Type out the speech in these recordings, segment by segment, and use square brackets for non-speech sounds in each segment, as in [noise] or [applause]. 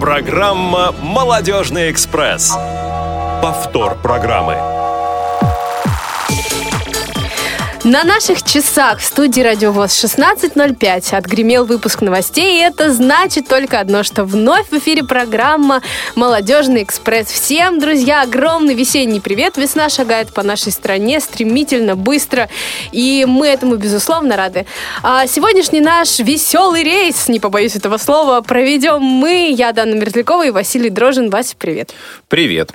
Программа «Молодежный экспресс». Повтор программы. На наших часах в студии Радио ВОЗ 16.05 отгремел выпуск новостей, и это значит только одно, что вновь в эфире программа «Молодежный экспресс». Всем, друзья, огромный весенний привет. Весна шагает по нашей стране стремительно, быстро, и мы этому, безусловно, рады. А сегодняшний наш веселый рейс, не побоюсь этого слова, проведем мы, я, Дана Мерзлякова и Василий Дрожин. Вася, привет. Привет.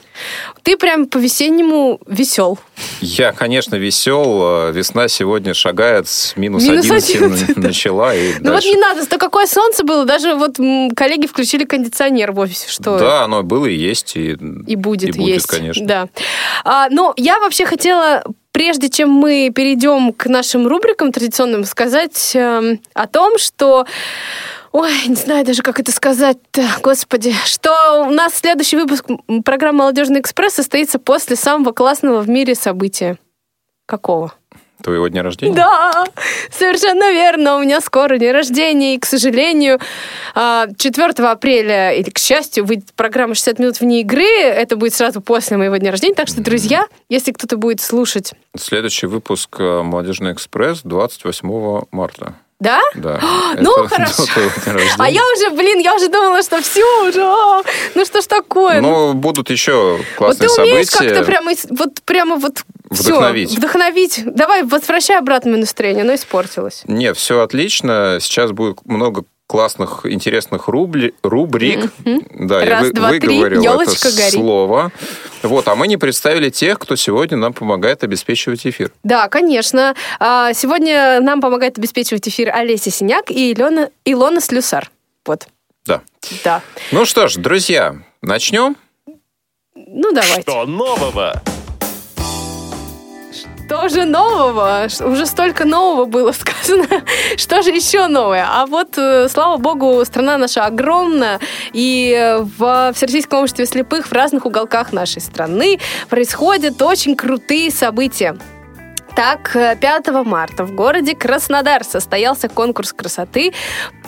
Ты прям по-весеннему весел. Я, конечно, весел. Весна сегодня шагает с минус, Минус 11, 11, да. начала. И Ну вот дальше. не надо, то какое солнце было, даже вот коллеги включили кондиционер в офисе, что Да, оно было и есть. И, и будет, и будет, есть. конечно. Да. А, но я вообще хотела, прежде чем мы перейдем к нашим рубрикам традиционным, сказать эм, о том, что Ой, не знаю даже, как это сказать-то, господи. Что у нас следующий выпуск программы «Молодежный экспресс» состоится после самого классного в мире события. Какого? Твоего дня рождения? Да, совершенно верно. У меня скоро день рождения, и, к сожалению, а, 4 апреля, или, к счастью, выйдет программа «60 минут вне игры». Это будет сразу после моего дня рождения. Так что, друзья, если кто-то будет слушать... Следующий выпуск э, «Молодежный экспресс» 28 марта. Да? Да. [gasps] Ну, хорошо. А я уже, блин, я уже думала, что все уже. а, Ну что ж такое? Ну, будут еще вот ты классные умеешь события. как-то прямо, вот прямо вот Вдохновить. вдохновить. Давай, возвращай обратно настроение, оно испортилось. Нет, все отлично. Сейчас будет много классных, интересных рубли, рубрик. Да, я Раз, вы- два, три, выговорил ёлочка это горит. слово. Вот, а мы не представили тех, кто сегодня нам помогает обеспечивать эфир. Да, конечно. А, Сегодня нам помогает обеспечивать эфир Олеся Синяк и Илона, Илона Слюсар. Вот, Да. да. Ну что ж, друзья, начнем. Ну, давайте. Что нового? Что же нового? Уже столько нового было [laughs] сказано. Что же еще новое? А вот, э, слава богу, страна наша огромна, и э, в Всероссийском обществе слепых в разных уголках нашей страны происходят очень крутые события. Так, э, 5 марта в городе Краснодар состоялся конкурс красоты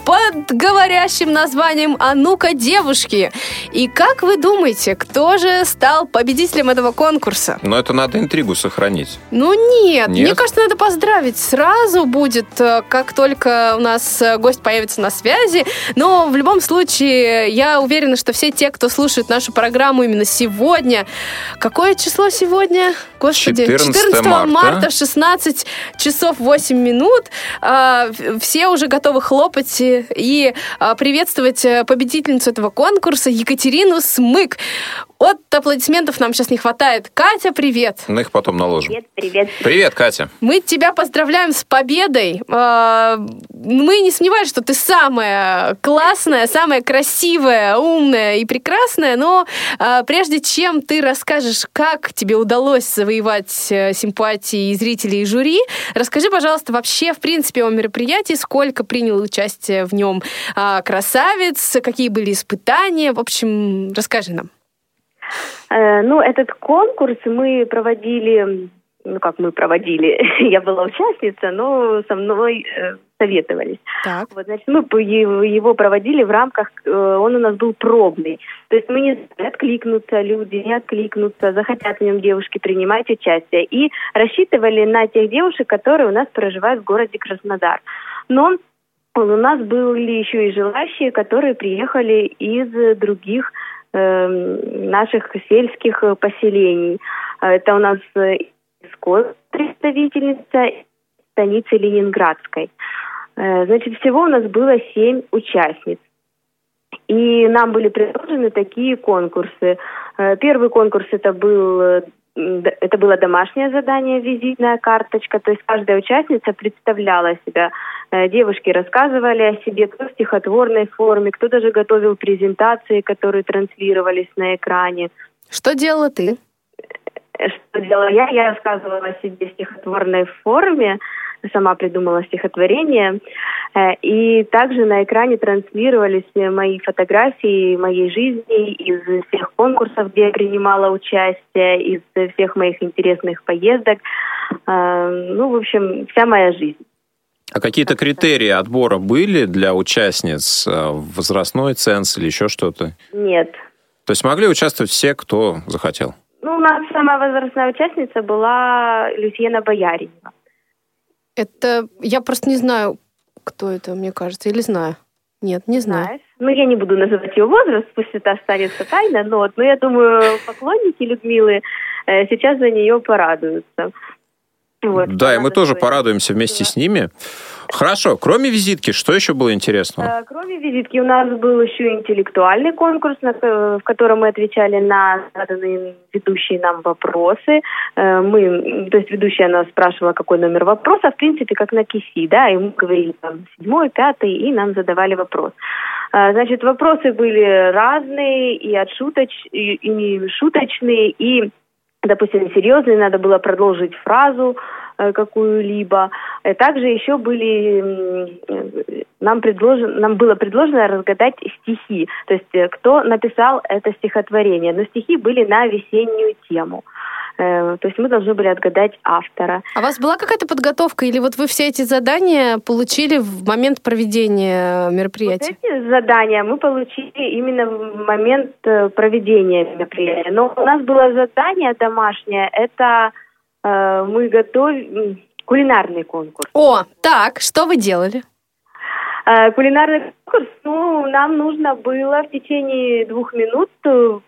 под говорящим названием «А ну-ка, девушки!». И как вы думаете, кто же стал победителем этого конкурса? Но это надо интригу сохранить. Ну нет, Нет? мне кажется, надо поздравить. Сразу будет, э, как только у нас э, гость появится на связи. Но в любом случае, я уверена, что все те, кто слушает нашу программу именно сегодня... Какое число сегодня? Господи, 14 марта. марта, 16 часов 8 минут. А, Все уже готовы хлопать и- и а, приветствовать э, победительницу этого конкурса Екатерину Смык. От аплодисментов нам сейчас не хватает. Катя, привет! Мы их потом наложим. Привет, привет. Привет, Катя. Мы тебя поздравляем с победой. А, Мы не сомневались, что ты самая классная, самая красивая, умная и прекрасная, но прежде чем ты расскажешь, как тебе удалось завоевать э, симпатии зрителей и жюри, расскажи, пожалуйста, вообще, в принципе, о мероприятии, сколько принял участие в нем а, красавец, какие были испытания, в общем, расскажи нам. Э, Ну, этот конкурс мы проводили, ну как мы проводили, [laughs] я была участница, но со мной э, советовались. Так. Вот, значит, мы его проводили в рамках, э, он у нас был пробный. То есть мы не откликнутся люди, не откликнутся, захотят в нем девушки принимать участие. И рассчитывали на тех девушек, которые у нас проживают в городе Краснодар. Но у нас были еще и желающие, которые приехали из других эм, наших сельских э, поселений. А Это у нас э, Искон представительница станицы Ленинградской. Э, Значит, всего у нас было семь участниц. И нам были предложены такие конкурсы. Э, Первый конкурс это был э, это было домашнее задание, визитная карточка. То есть каждая участница представляла себя. Девушки рассказывали о себе, кто в стихотворной форме, кто даже готовил презентации, которые транслировались на экране. Что делала ты? Э, Что делала я? Я рассказывала о себе в стихотворной форме, сама придумала стихотворение. Э, И также на экране транслировались мои фотографии моей жизни из всех конкурсов, где я принимала участие, из всех моих интересных поездок. Э, Ну, в общем, вся моя жизнь. А какие-то критерии отбора были для участниц? Возрастной ценз или еще что-то? Нет. То есть могли участвовать все, кто захотел? Ну, у нас самая возрастная участница была Люсьена Бояринова. Это я просто не знаю, кто это, мне кажется, или знаю. Нет, не знаю. Знаешь? Ну, я не буду называть ее возраст, пусть это останется тайна, но, но я думаю, поклонники Людмилы э, сейчас за нее порадуются. Вот, да, и мы тоже порадуемся вместе да. с ними. Хорошо, кроме визитки, что еще было интересного? Э, кроме визитки у нас был еще интеллектуальный конкурс, в котором мы отвечали на заданные ведущие нам вопросы. Э, мы, то есть ведущая нас спрашивала, какой номер вопроса, в принципе, как на КИСИ, да, и мы говорили там седьмой, пятый, и нам задавали вопрос. Э, значит, вопросы были разные, и от шуточ, и, и шуточные, и допустим, серьезные, надо было продолжить фразу э, какую-либо. Э, также еще были, э, нам, предложен, нам было предложено разгадать стихи, то есть кто написал это стихотворение. Но стихи были на весеннюю тему. Э, то есть мы должны были отгадать автора. А у вас была какая-то подготовка, или вот вы все эти задания получили в момент проведения мероприятия? Вот эти задания мы получили именно в момент э, проведения мероприятия. Но у нас было задание домашнее, это э, мы готовим кулинарный конкурс. О, так, что вы делали? Э, кулинарный конкурс, ну, нам нужно было в течение двух минут э,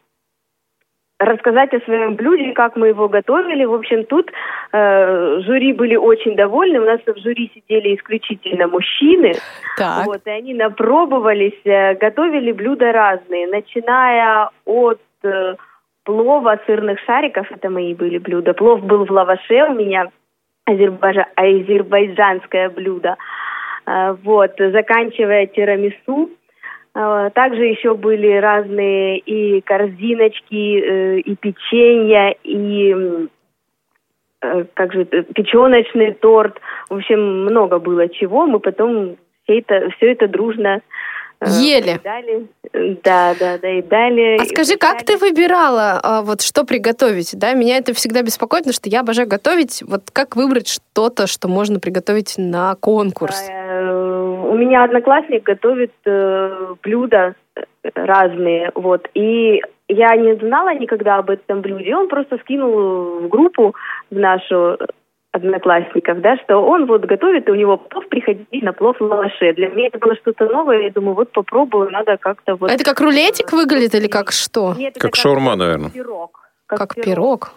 рассказать о своем блюде, как мы его готовили. В общем, тут э, жюри были очень довольны. У нас в жюри сидели исключительно мужчины. Так. Вот, и они напробовались, э, готовили блюда разные, начиная от э, плова сырных шариков, это мои были блюда. Плов был в лаваше у меня, азербайджа, азербайджанское блюдо. Э, вот, заканчивая тирамису. А, также еще были разные и корзиночки, э, и печенье, и э, как же печеночный торт. В общем, много было чего. Мы потом все это, все это дружно э, Ели. Дали. Да, да, да, и далее. А скажи, как ты выбирала, а, вот что приготовить? Да, меня это всегда беспокоит, потому что я обожаю готовить. Вот как выбрать что-то, что можно приготовить на конкурс? У меня одноклассник готовит э, блюда э, разные, вот, и я не знала никогда об этом блюде, он просто скинул в группу в нашу одноклассников, да, что он вот готовит, и у него плов, приходить на плов в лаваше. Для меня это было что-то новое, я думаю, вот попробую, надо как-то вот... А это как рулетик выглядит или как что? Нет, как, как шаурма, наверное. Пирог. Как, как пирог? пирог.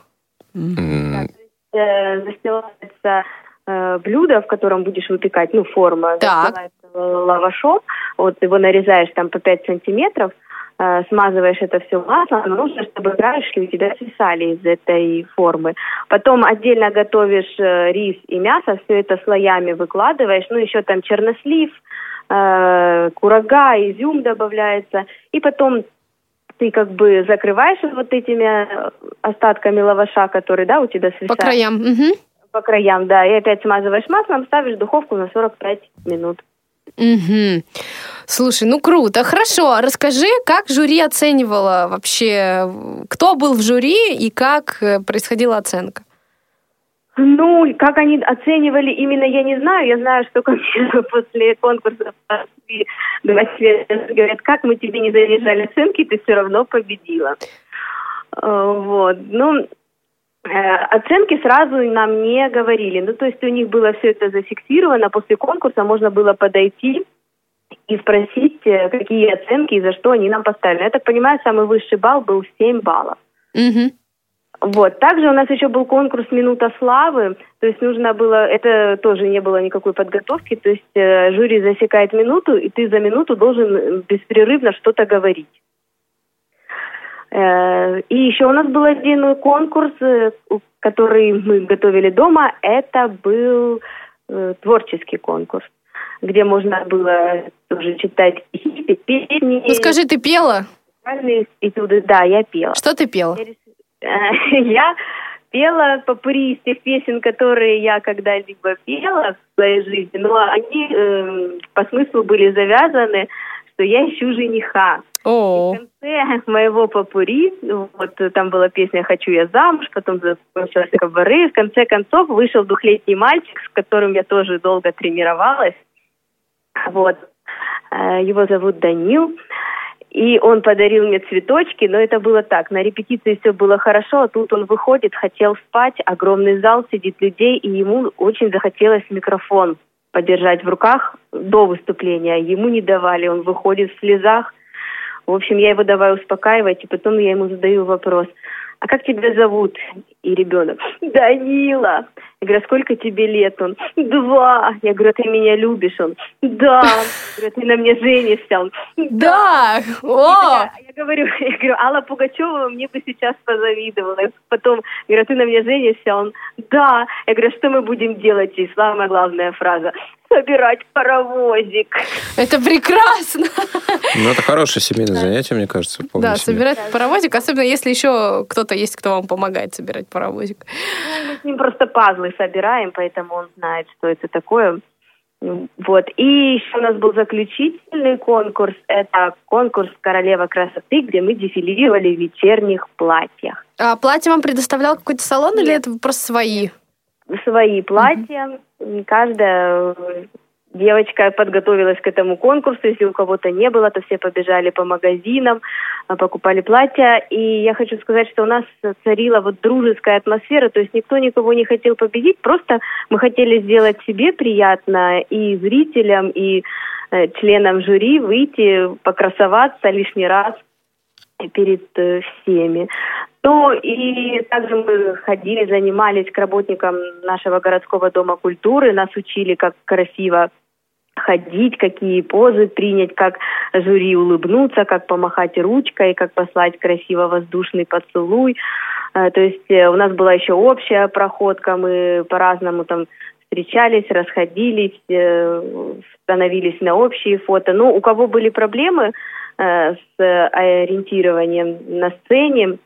Mm. Да, э, застилается э, блюдо, в котором будешь выпекать, ну, форма, так лавашом, вот его нарезаешь там по 5 сантиметров, э, смазываешь это все маслом, нужно, чтобы краешки у тебя свисали из этой формы. Потом отдельно готовишь э, рис и мясо, все это слоями выкладываешь, ну еще там чернослив, э, курага, изюм добавляется, и потом ты как бы закрываешь вот этими остатками лаваша, которые, да, у тебя свисают. По краям. Угу. По краям, да, и опять смазываешь маслом, ставишь в духовку на 45 минут. Угу. Слушай, ну круто. Хорошо, расскажи, как жюри оценивало вообще, кто был в жюри и как э, происходила оценка? Ну, как они оценивали, именно я не знаю. Я знаю, что [laughs] после конкурса говорят, как мы тебе не занижали оценки, ты все равно победила. Э, вот. Ну, оценки сразу нам не говорили. Ну, то есть у них было все это зафиксировано. После конкурса можно было подойти и спросить, э, какие оценки и за что они нам поставили. Я так понимаю, самый высший балл был 7 баллов. Угу. Вот. Также у нас еще был конкурс «Минута славы». То есть нужно было, это тоже не было никакой подготовки. То есть э, жюри засекает минуту, и ты за минуту должен беспрерывно что-то говорить. Э, и еще у нас был один конкурс, э, который мы готовили дома. Это был э, творческий конкурс, где можно было тоже читать стихи, песни. Ну скажи, ты пела? Этюды. Да, я пела. Что ты пела? Я [laughs] пела попури из тех песен, которые я когда-либо пела в своей жизни, но они э, по смыслу были завязаны, что я ищу жениха. О. В конце [laughs] моего попури, вот там была песня «Хочу я замуж», потом закончилась кабары. В конце концов вышел двухлетний мальчик, с которым я тоже долго тренировалась. Вот. Э, его зовут Данил. И он подарил мне цветочки, но это было так. На репетиции все было хорошо, а тут он выходит, хотел спать, огромный зал, сидит людей, и ему очень захотелось микрофон подержать в руках до выступления. Ему не давали, он выходит в слезах. В общем, я его давай успокаивать, и потом я ему задаю вопрос – а как тебя зовут? И ребенок, Данила. Я говорю, а сколько тебе лет? Он, два. Я говорю, «А ты меня любишь? Он, да. Я говорю, «А ты на мне женишься? Он, да. О! Я говорю, [laughs] я говорю, Алла Пугачева мне бы сейчас позавидовала. Потом, я говорю, ты на мне женишься? Он, да. Я говорю, что мы будем делать? И самая главная фраза, собирать паровозик. Это прекрасно. Ну, это хорошее семейное занятие, мне кажется. Да, собирать паровозик, особенно если еще кто-то есть, кто вам помогает собирать паровозик. Мы с ним просто пазлы собираем, поэтому он знает, что это такое. Вот. И еще у нас был заключительный конкурс. Это конкурс «Королева красоты», где мы дефилировали в вечерних платьях. А платье вам предоставлял какой-то салон Нет. или это просто свои? Свои платья. Mm-hmm. Каждая девочка подготовилась к этому конкурсу. Если у кого-то не было, то все побежали по магазинам, а, покупали платья. И я хочу сказать, что у нас царила вот дружеская атмосфера, то есть никто никого не хотел победить, просто мы хотели сделать себе приятно и зрителям, и э, членам жюри выйти, покрасоваться лишний раз перед э, всеми. Ну и также мы ходили, занимались к работникам нашего городского дома культуры, нас учили, как красиво ходить, какие позы принять, как жюри улыбнуться, как помахать ручкой, как послать красиво воздушный поцелуй. Э, то есть э, у нас была еще общая проходка, мы по-разному там встречались, расходились, становились на общие фото. Ну, у кого были проблемы, Э, с ориентированием на сцене,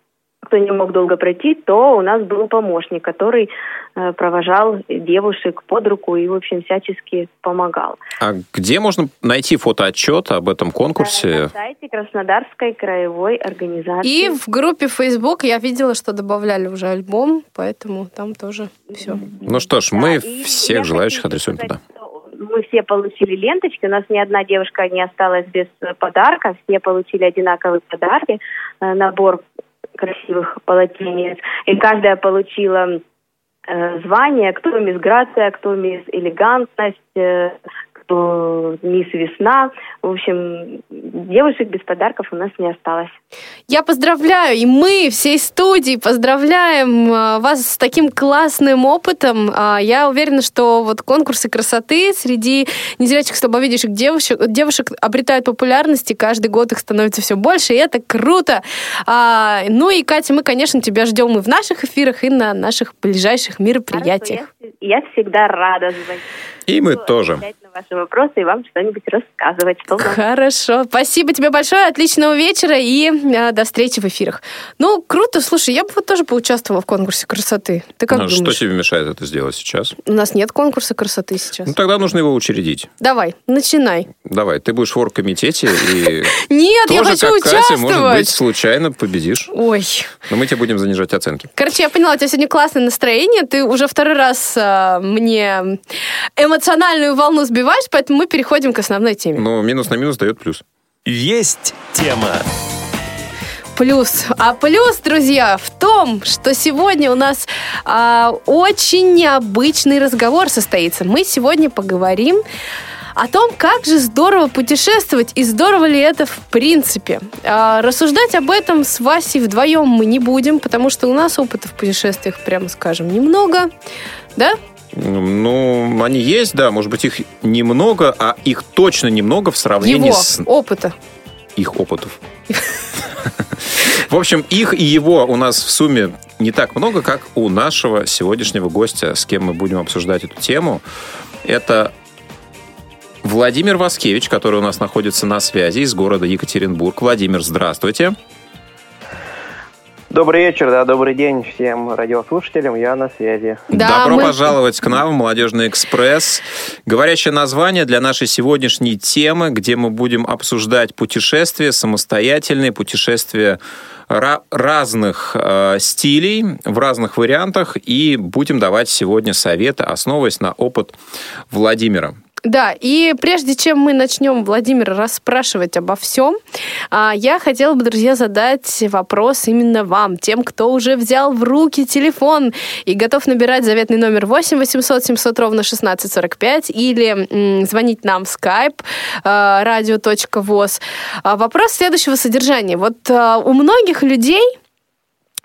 кто не мог долго пройти, то у нас был помощник, который э, провожал девушек под руку и, в общем, всячески помогал. А где можно найти фотоотчет об этом конкурсе? На сайте Краснодарской краевой организации. И в группе Facebook я видела, что добавляли уже альбом, поэтому там тоже все. Ну что ж, мы да, всех желающих адресуем туда мы все получили ленточки, у нас ни одна девушка не осталась без подарка, все получили одинаковые подарки, э, набор красивых полотенец, и каждая получила э, звание, кто мисс Грация, кто мисс Элегантность, э, что мисс Весна. В общем, девушек без подарков у нас не осталось. Я поздравляю, и мы всей студии поздравляем а, вас с таким классным опытом. А, я уверена, что вот конкурсы красоты среди незрячих слабовидящих девушек, девушек обретают популярность, и каждый год их становится все больше, и это круто. А, ну и, Катя, мы, конечно, тебя ждем и в наших эфирах, и на наших ближайших мероприятиях. Я, всегда рада звонить. И мы тоже ваши вопросы и вам что-нибудь рассказывать. Что Хорошо. Спасибо тебе большое. Отличного вечера и э, до встречи в эфирах. Ну, круто. Слушай, я бы вот тоже поучаствовала в конкурсе красоты. Ты как ну, думаешь? Что тебе мешает это сделать сейчас? У нас нет конкурса красоты сейчас. Ну, тогда нужно его учредить. Давай, начинай. Давай, ты будешь в оргкомитете и... [laughs] Нет, я хочу участвовать. может быть, случайно победишь. Ой. Но мы тебе будем занижать оценки. Короче, я поняла, у тебя сегодня классное настроение. Ты уже второй раз э, мне эмоциональную волну сбиваешь поэтому мы переходим к основной теме. Ну, минус на минус дает плюс. Есть тема. Плюс. А плюс, друзья, в том, что сегодня у нас а, очень необычный разговор состоится. Мы сегодня поговорим о том, как же здорово путешествовать и здорово ли это в принципе. А, рассуждать об этом с Васей вдвоем мы не будем, потому что у нас опыта в путешествиях, прямо скажем, немного. Да? Ну, они есть, да, может быть, их немного, а их точно немного в сравнении его с... опыта. Их опытов. В общем, их и его у нас в сумме не так много, как у нашего сегодняшнего гостя, с кем мы будем обсуждать эту тему. Это Владимир Васкевич, который у нас находится на связи из города Екатеринбург. Владимир, здравствуйте. Добрый вечер, да, добрый день всем радиослушателям, я на связи. Да, Добро мы... пожаловать к нам, Молодежный экспресс. Говорящее название для нашей сегодняшней темы, где мы будем обсуждать путешествия, самостоятельные путешествия разных э, стилей, в разных вариантах, и будем давать сегодня советы, основываясь на опыт Владимира. Да, и прежде чем мы начнем, Владимир, расспрашивать обо всем, а, я хотела бы, друзья, задать вопрос именно вам, тем, кто уже взял в руки телефон и готов набирать заветный номер 8 800 700 ровно 1645 или звонить нам в skype radio.voz. А, вопрос следующего содержания. Вот а, у многих людей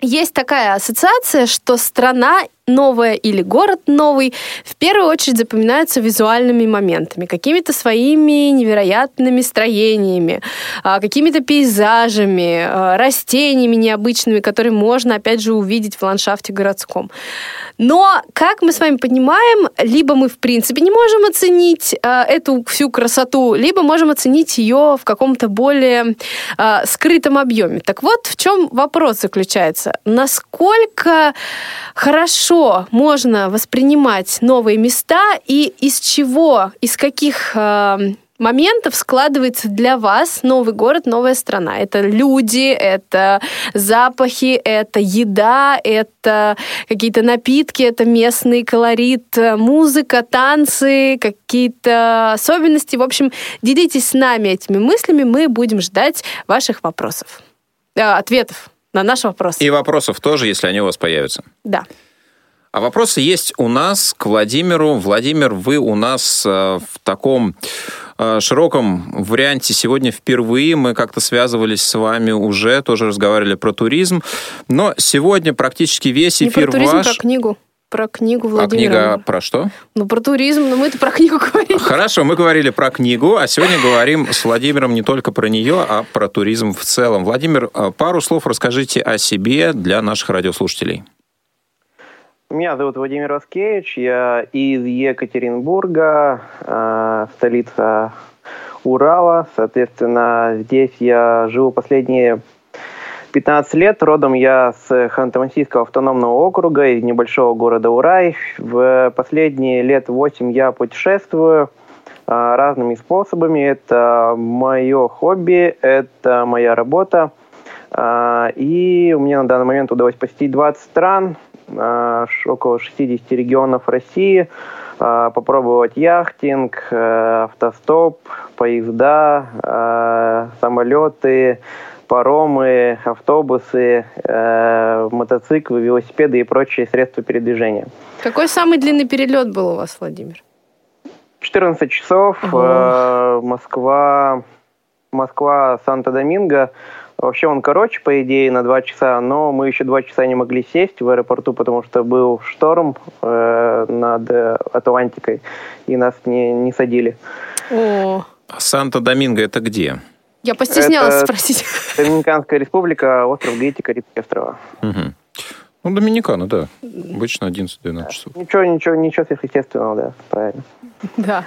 есть такая ассоциация, что страна новое или город новый в первую очередь запоминаются визуальными моментами, какими-то своими невероятными строениями, а, какими-то пейзажами, а, растениями необычными, которые можно, опять же, увидеть в ландшафте городском. Но, как мы с вами понимаем, либо мы, в принципе, не можем оценить э, эту всю красоту, либо можем оценить ее в каком-то более скрытом объеме. Так вот, в чем вопрос заключается? Насколько хорошо можно воспринимать новые места и из чего, из каких э, моментов складывается для вас новый город, новая страна. Это люди, это запахи, это еда, это какие-то напитки, это местный колорит, музыка, танцы, какие-то особенности. В общем, делитесь с нами этими мыслями, мы будем ждать ваших вопросов, э, ответов на наши вопросы. И вопросов тоже, если они у вас появятся. Да. А вопросы есть у нас к Владимиру. Владимир, вы у нас э, в таком э, широком варианте сегодня впервые. Мы как-то связывались с вами уже, тоже разговаривали про туризм. Но сегодня практически весь эфир Не про туризм, ваш... про книгу. Про книгу Владимира. А книга про что? Ну, про туризм, но мы-то про книгу говорили. Хорошо, мы говорили про книгу, а сегодня говорим с Владимиром не только про нее, а про туризм в целом. Владимир, э, пару слов расскажите о себе для наших радиослушателей. Меня зовут Владимир Васкевич, я из Екатеринбурга, э, столица Урала. Соответственно, здесь я живу последние 15 лет. Родом я с Ханты-Мансийского автономного округа, из небольшого города Урай. В последние лет 8 я путешествую э, разными способами. Это мое хобби, это моя работа. Э, и мне на данный момент удалось посетить 20 стран – около 60 регионов России, а, попробовать яхтинг, э, автостоп, поезда, а, самолеты, паромы, автобусы, э, мотоциклы, велосипеды и прочие средства передвижения. Какой самый длинный перелет был у вас, Владимир? 14 часов. Э, Москва, Москва, Санто-Доминго. Вообще он короче, по идее, на два часа, но мы еще два часа не могли сесть в аэропорту, потому что был шторм э, над Атлантикой, и нас не, не садили. О. А Санто-Доминго это где? Я постеснялась это спросить. Доминиканская республика, остров Гаити, Карибские острова. Угу. Ну, Доминикана, да. Обычно 11-12 часов. Ничего, ничего, ничего сверхъестественного, да, правильно. Да.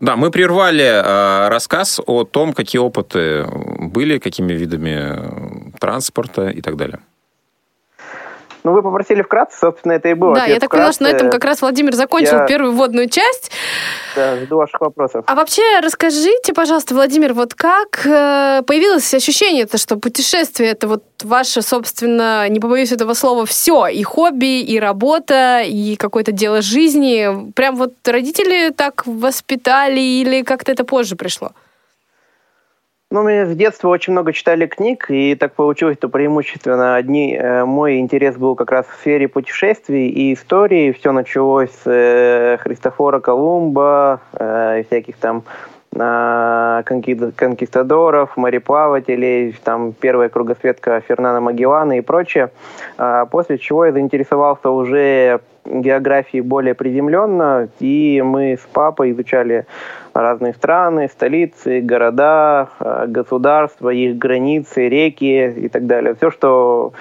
Да, мы прервали э, рассказ о том, какие опыты были, какими видами транспорта и так далее. Ну, вы попросили вкратце, собственно, это и было. Да, я так поняла, что на этом как раз Владимир закончил я... первую вводную часть. Да, жду ваших вопросов. А вообще, расскажите, пожалуйста, Владимир, вот как э, появилось ощущение, то, что путешествие это вот ваше, собственно, не побоюсь этого слова, все, и хобби, и работа, и какое-то дело жизни. Прям вот родители так воспитали или как-то это позже пришло? Ну, мы с детства очень много читали книг, и так получилось, что преимущественно одни, э, мой интерес был как раз в сфере путешествий и истории. Все началось с э, Христофора Колумба, э, всяких там э, конкистадоров, мореплавателей, там первая кругосветка Фернана Магеллана и прочее. А после чего я заинтересовался уже географией более приземленно, и мы с папой изучали разные страны, столицы, города, э, государства, их границы, реки и так далее. Все, что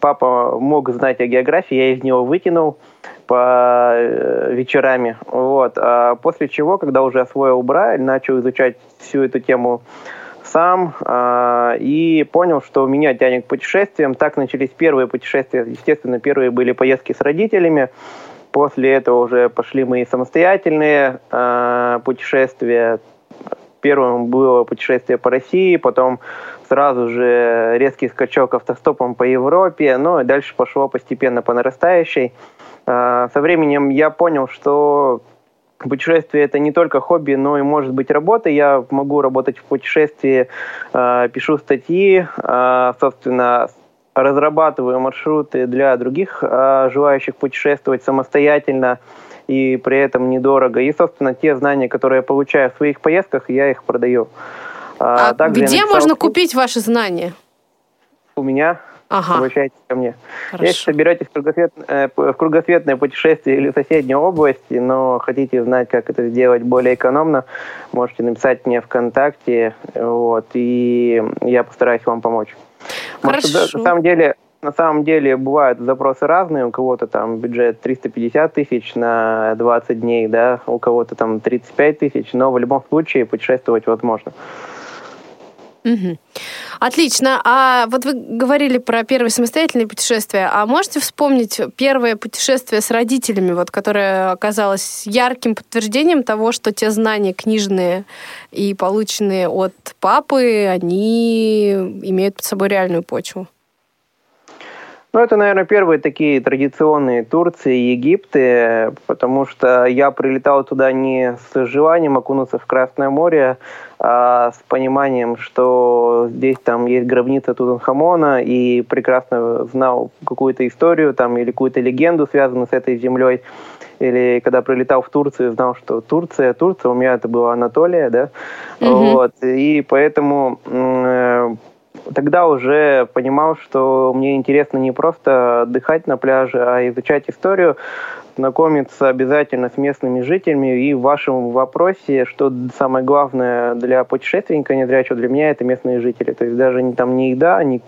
папа мог знать о географии, я из него вытянул по э, вечерами. Вот. А после чего, когда уже освоил Брайль, начал изучать всю эту тему сам э, и понял, что меня тянет к путешествиям. Так начались первые путешествия. Естественно, первые были поездки с родителями. После этого уже пошли мои самостоятельные э, путешествия. Первым было путешествие по России, потом сразу же резкий скачок автостопом по Европе, ну и дальше пошло постепенно по нарастающей. Э, со временем я понял, что Путешествие это не только хобби, но и может быть работа. Я могу работать в путешествии, э, пишу статьи, э, собственно, разрабатываю маршруты для других э, желающих путешествовать самостоятельно и при этом недорого. И, собственно, те знания, которые я получаю в своих поездках, я их продаю. А Также где написал... можно купить ваши знания? У меня Ага. Обращайтесь ко мне. Хорошо. Если соберетесь в, кругосвет, э, в кругосветное путешествие или в соседней области, но хотите знать, как это сделать более экономно, можете написать мне ВКонтакте, вот, и я постараюсь вам помочь. Хорошо. Может, на самом деле, на самом деле бывают запросы разные. У кого-то там бюджет 350 тысяч на 20 дней, да, у кого-то там 35 тысяч, но в любом случае путешествовать возможно. Угу. Отлично. А вот вы говорили про первое самостоятельное путешествие. А можете вспомнить первое путешествие с родителями, вот, которое оказалось ярким подтверждением того, что те знания книжные и полученные от папы, они имеют под собой реальную почву? Ну, это, наверное, первые такие традиционные Турции и Египты, потому что я прилетал туда не с желанием окунуться в Красное море, а с пониманием, что здесь там есть гробница Тутанхамона, и прекрасно знал какую-то историю там или какую-то легенду, связанную с этой землей. Или когда прилетал в Турцию, знал, что Турция, Турция, у меня это была Анатолия, да, mm-hmm. вот, и поэтому э, тогда уже понимал, что мне интересно не просто отдыхать на пляже, а изучать историю, знакомиться обязательно с местными жителями. И в вашем вопросе, что самое главное для путешественника, не зря что для меня, это местные жители. То есть даже не, там не еда, не,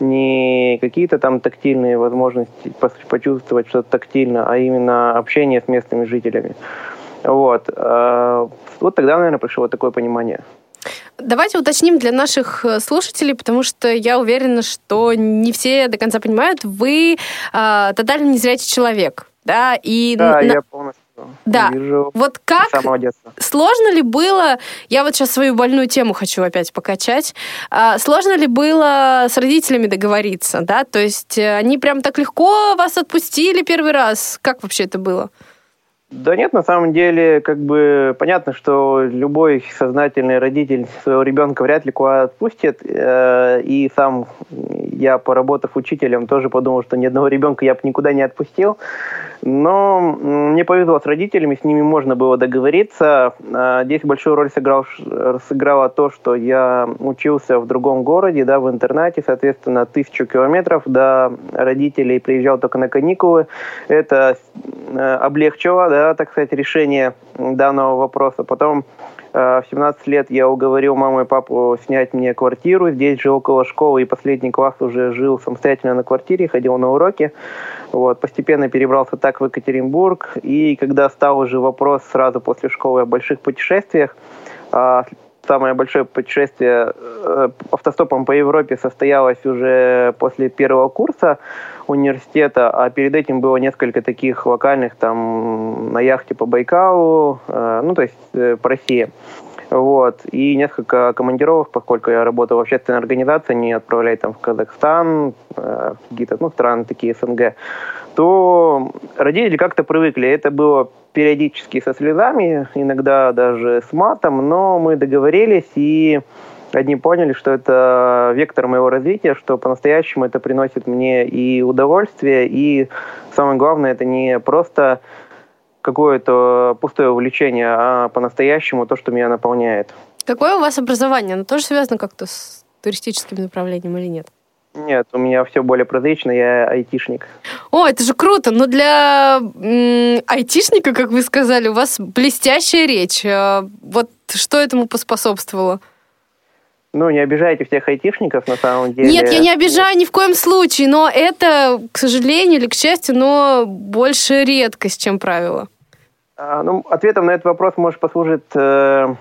не какие-то там тактильные возможности почувствовать что-то тактильно, а именно общение с местными жителями. Вот. А, вот тогда, наверное, пришло такое понимание. Давайте уточним для наших э, слушателей, потому что я уверена, что не все до конца понимают. Вы э, тотально незрячий человек, да? И да, на... я полностью да. вижу вот как. Сложно ли было, я вот сейчас свою больную тему хочу опять покачать, а, сложно ли было с родителями договориться, да? То есть э, они прям так легко вас отпустили первый раз? Как вообще это было? Да нет, на самом деле, как бы понятно, что любой сознательный родитель своего ребенка вряд ли куда отпустит. Э, и сам я, поработав учителем, тоже подумал, что ни одного ребенка я бы никуда не отпустил. Но мне повезло с родителями, с ними можно было договориться. А, здесь большую роль сыграл, сыграло то, что я учился в другом городе, да, в интернате, соответственно, тысячу километров до родителей, приезжал только на каникулы. Это э, облегчило, да, так сказать, решение данного вопроса. Потом в 17 лет я уговорил маму и папу снять мне квартиру. Здесь же около школы и последний класс уже жил самостоятельно на квартире, ходил на уроки. Вот, постепенно перебрался так в Екатеринбург. И когда стал уже вопрос сразу после школы о больших путешествиях, а, самое большое путешествие э, автостопом по Европе состоялось уже после первого курса университета, а перед этим было несколько таких локальных там на яхте по Байкалу, э, ну то есть э, по России. Вот. И несколько командировок, поскольку я работал в общественной организации, они отправляют там в Казахстан, в какие-то ну, страны такие СНГ, то родители как-то привыкли. Это было периодически со слезами, иногда даже с матом, но мы договорились и одни поняли, что это вектор моего развития, что по-настоящему это приносит мне и удовольствие, и самое главное, это не просто какое-то пустое увлечение, а по-настоящему то, что меня наполняет. Какое у вас образование? Оно тоже связано как-то с туристическим направлением или нет? Нет, у меня все более прозаично, я айтишник. О, это же круто! Но для м- айтишника, как вы сказали, у вас блестящая речь. А вот что этому поспособствовало? Ну, не обижайте всех айтишников, на самом деле. Нет, я не обижаю ни в коем случае, но это, к сожалению или к счастью, но больше редкость, чем правило. А, ну, ответом на этот вопрос может послужить, э,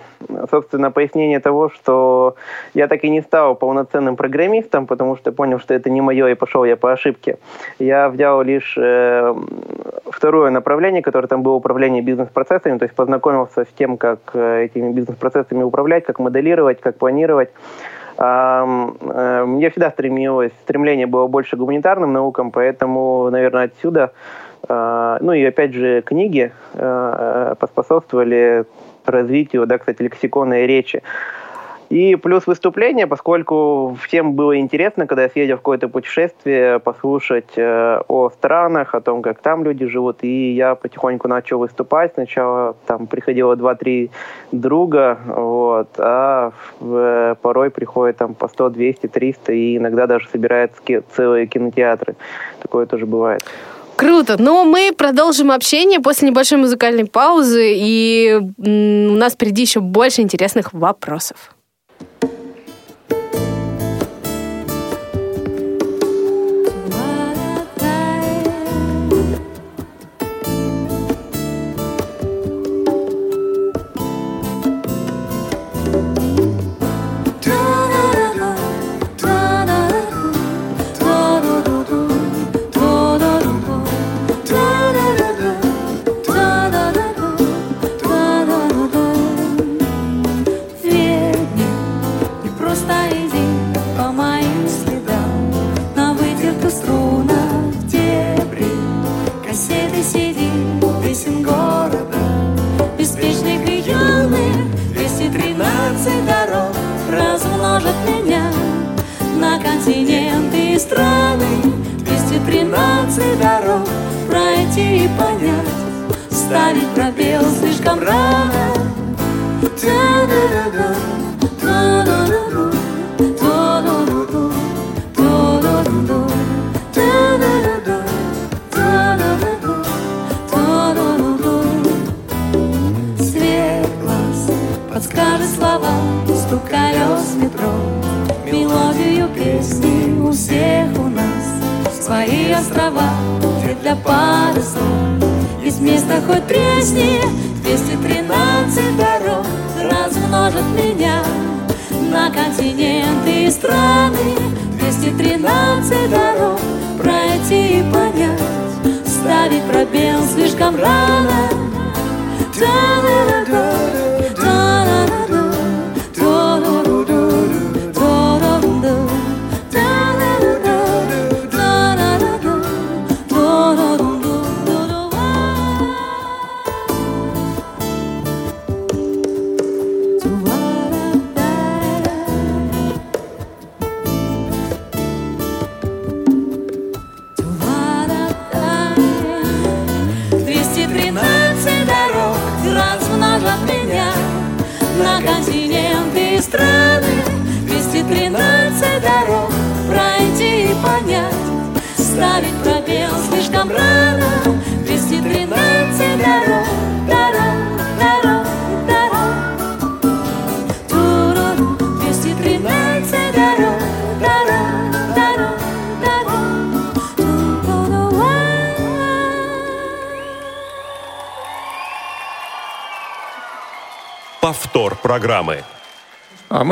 собственно, пояснение того, что я так и не стал полноценным программистом, потому что понял, что это не мое, и пошел я по ошибке. Я взял лишь э, второе направление, которое там было управление бизнес-процессами, то есть познакомился с тем, как э, этими бизнес-процессами управлять, как моделировать, как планировать. Мне всегда стремилось, стремление было больше гуманитарным наукам, поэтому, наверное, отсюда а, ну и опять же книги а, поспособствовали развитию, да, кстати, лексиконной речи. И плюс выступление, поскольку всем было интересно, когда я съездил в какое-то путешествие, послушать э, о странах, о том, как там люди живут. И я потихоньку начал выступать. Сначала там приходило 2-3 друга, вот, а в, э, порой приходит там по 100, 200, 300, и иногда даже собираются целые кинотеатры. Такое тоже бывает. Круто. Но мы продолжим общение после небольшой музыкальной паузы, и у нас впереди еще больше интересных вопросов.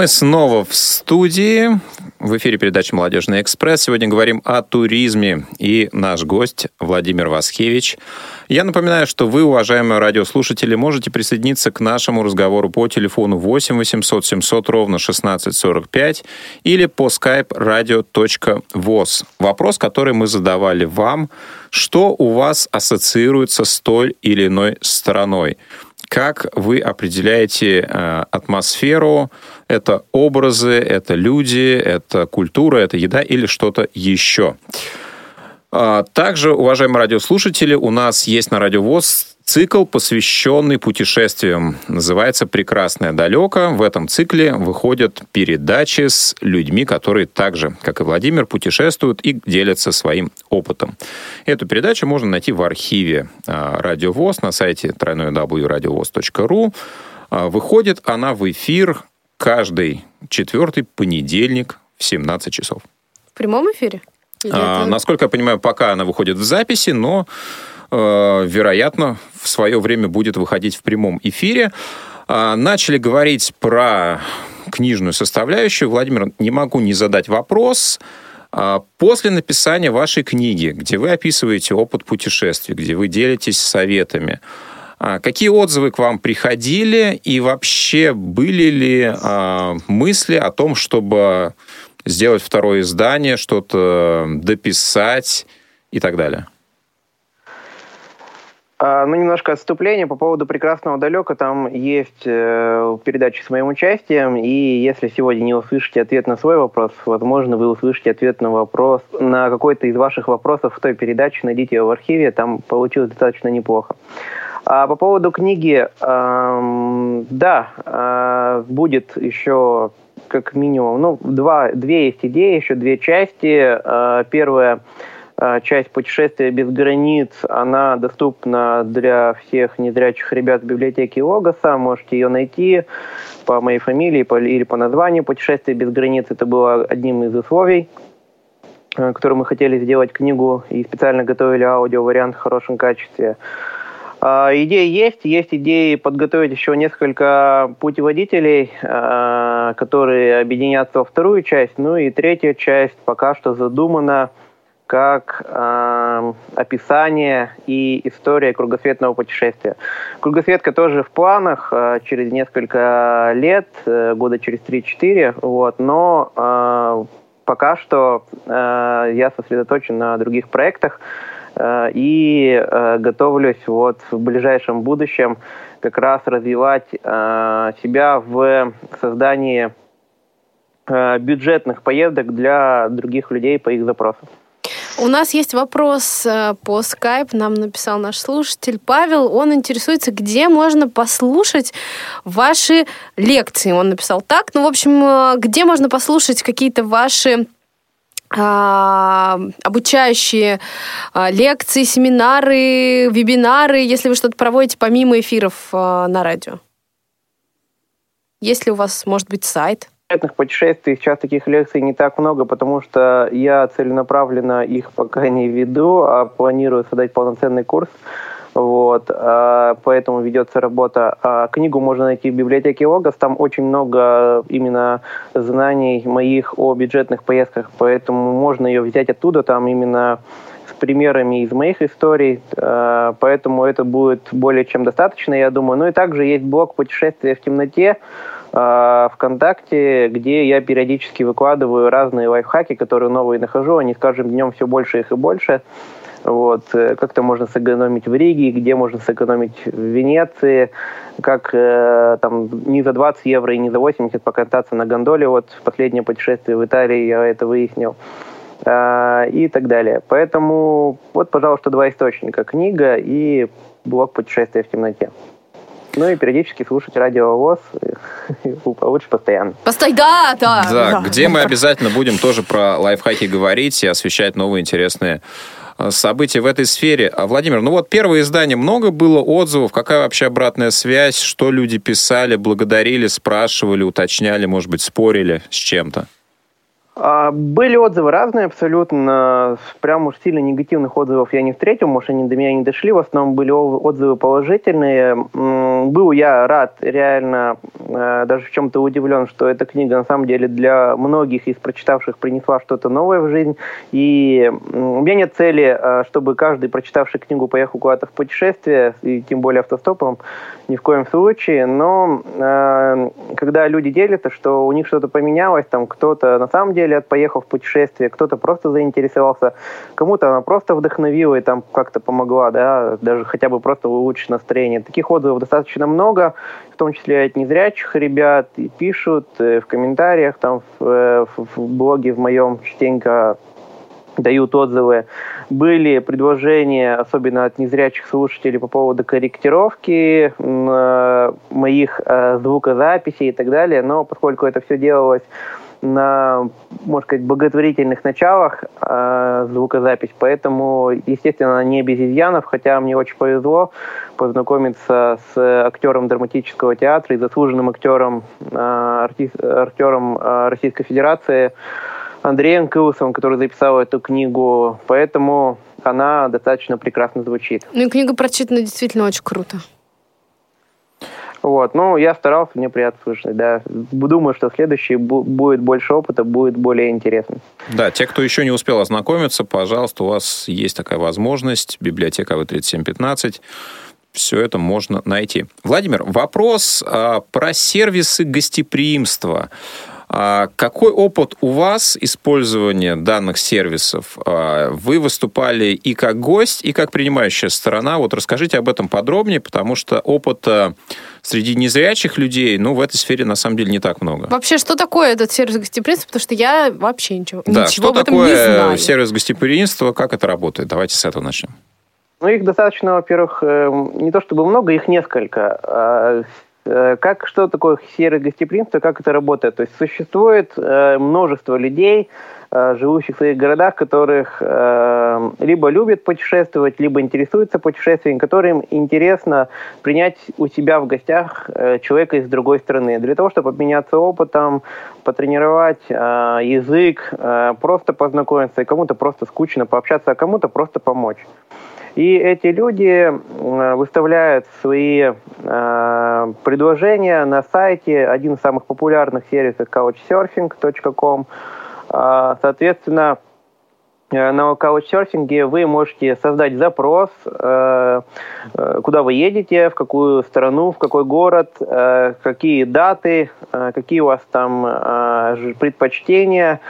Мы снова в студии. В эфире передачи «Молодежный экспресс». Сегодня говорим о туризме. И наш гость Владимир Васхевич. Я напоминаю, что вы, уважаемые радиослушатели, можете присоединиться к нашему разговору по телефону 8 800 700 ровно 1645 или по skype radio.voz. Вопрос, который мы задавали вам. Что у вас ассоциируется с той или иной страной? Как вы определяете э, атмосферу? Это образы, это люди, это культура, это еда или что-то еще? А, также, уважаемые радиослушатели, у нас есть на Радиовоз цикл, посвященный путешествиям. Называется «Прекрасное далеко». В этом цикле выходят передачи с людьми, которые также, как и Владимир, путешествуют и делятся своим опытом. Эту передачу можно найти в архиве а, Радиовоз на сайте www.radiovoz.ru. А, выходит она в эфир каждый четвертый понедельник в 17 часов. В прямом эфире? А, насколько я понимаю, пока она выходит в записи, но э, вероятно, в свое время будет выходить в прямом эфире. А, начали говорить про книжную составляющую. Владимир, не могу не задать вопрос. А, после написания вашей книги, где вы описываете опыт путешествий, где вы делитесь советами, какие отзывы к вам приходили и вообще были ли мысли о том, чтобы сделать второе издание, что-то дописать и так далее? А, ну, немножко отступление по поводу «Прекрасного далека». Там есть э, передачи с моим участием, и если сегодня не услышите ответ на свой вопрос, возможно, вы услышите ответ на вопрос, на какой-то из ваших вопросов в той передаче, найдите ее в архиве, там получилось достаточно неплохо. А по поводу книги, э, да, э, будет еще как минимум, ну, два, две есть идеи, еще две части. Э, первая э, часть путешествия без границ, она доступна для всех незрячих ребят в библиотеке Логоса. Можете ее найти по моей фамилии по, или по названию «Путешествие без границ». Это было одним из условий, э, которые мы хотели сделать книгу и специально готовили аудио-вариант в хорошем качестве. А, идеи есть, есть идеи подготовить еще несколько путеводителей, а, которые объединятся во вторую часть. Ну и третья часть пока что задумана как э, описание и история кругосветного путешествия. Кругосветка тоже в планах через несколько лет, э, года через 3-4, вот, но пока что я сосредоточен на других проектах. И э, готовлюсь вот в ближайшем будущем как раз развивать э, себя в создании бюджетных поездок для других людей по их запросам. У нас есть вопрос по скайп, нам написал наш слушатель Павел. Он интересуется, где можно послушать ваши лекции. Он написал так. Ну, в общем, где можно послушать какие-то ваши обучающие а, лекции, семинары, вебинары, если вы что-то проводите помимо эфиров а, на радио? Есть ли у вас, может быть, сайт? путешествий сейчас таких лекций не так много, потому что я целенаправленно их пока не веду, а планирую создать полноценный курс вот, а, поэтому ведется работа. А книгу можно найти в библиотеке Логос, там очень много именно знаний моих о бюджетных поездках, поэтому можно ее взять оттуда, там именно с примерами из моих историй, а, поэтому это будет более чем достаточно, я думаю. Ну и также есть блог «Путешествия в темноте», ВКонтакте, где я периодически выкладываю разные лайфхаки, которые новые нахожу. Они с каждым днем все больше их и больше. Вот, э, как-то можно сэкономить в Риге, где можно сэкономить в Венеции, как э, там не за 20 евро и не за 80 покататься на гондоле. Вот в последнее путешествие в Италии я это выяснил. Э, и так далее. Поэтому вот, пожалуйста, два источника. Книга и блог «Путешествия в темноте». Ну и периодически слушать радио ВОЗ [laughs] лучше постоянно. Постой, да, да. Да, где мы обязательно будем тоже про лайфхаки говорить и освещать новые интересные Э, событий в этой сфере. А, Владимир, ну вот первое издание, много было отзывов, какая вообще обратная связь, что люди писали, благодарили, спрашивали, уточняли, может быть, спорили с чем-то? А, были отзывы разные абсолютно. Прям уж сильно негативных отзывов я не встретил, может, они до меня не дошли. В основном были отзывы положительные. Был я рад, реально, э, даже в чем-то удивлен, что эта книга на самом деле для многих из прочитавших принесла что-то новое в жизнь. И у меня нет цели, э, чтобы каждый, прочитавший книгу, поехал куда-то в путешествие, и тем более автостопом, ни в коем случае. Но э, когда люди делятся, что у них что-то поменялось, там кто-то на самом деле лет поехал в путешествие, кто-то просто заинтересовался, кому-то она просто вдохновила и там как-то помогла, да, даже хотя бы просто улучшить настроение. Таких отзывов достаточно много, в том числе от незрячих ребят, и пишут э, в комментариях, там в, э, в, в блоге в моем частенько дают отзывы. Были предложения, особенно от незрячих слушателей, по поводу корректировки э, моих э, звукозаписей и так далее, но поскольку это все делалось на, можно сказать, благотворительных началах э, звукозапись, поэтому, естественно, не без изъянов, хотя мне очень повезло познакомиться с актером драматического театра и заслуженным актером, э, артист, актером э, Российской Федерации Андреем Кылусовым, который записал эту книгу. Поэтому она достаточно прекрасно звучит. Ну и книга прочитана действительно очень круто. Вот, ну, я старался, мне приятно слышать, да. Думаю, что следующий будет больше опыта, будет более интересно. Да, те, кто еще не успел ознакомиться, пожалуйста, у вас есть такая возможность. Библиотека В3715 все это можно найти. Владимир, вопрос а, про сервисы гостеприимства. А какой опыт у вас использования данных сервисов? А, вы выступали и как гость, и как принимающая сторона. Вот расскажите об этом подробнее, потому что опыта среди незрячих людей, ну, в этой сфере на самом деле не так много. Вообще, что такое этот сервис гостеприимства? Потому что я вообще ничего, да, ничего что об этом такое не знаю. сервис гостеприимства, как это работает? Давайте с этого начнем. Ну, их достаточно, во-первых, эм, не то чтобы много, их несколько. Э, как, что такое сервис гостеприимства, как это работает? То есть существует э, множество людей, э, живущих в своих городах, которых э, либо любят путешествовать, либо интересуются путешествием, которым интересно принять у себя в гостях э, человека из другой страны, для того, чтобы обменяться опытом, потренировать э, язык, э, просто познакомиться, и кому-то просто скучно пообщаться, а кому-то просто помочь. И эти люди выставляют свои э, предложения на сайте, один из самых популярных сервисов couchsurfing.com. Э, соответственно, э, на каучсерфинге вы можете создать запрос, э, э, куда вы едете, в какую страну, в какой город, какие даты, какие у вас там предпочтения,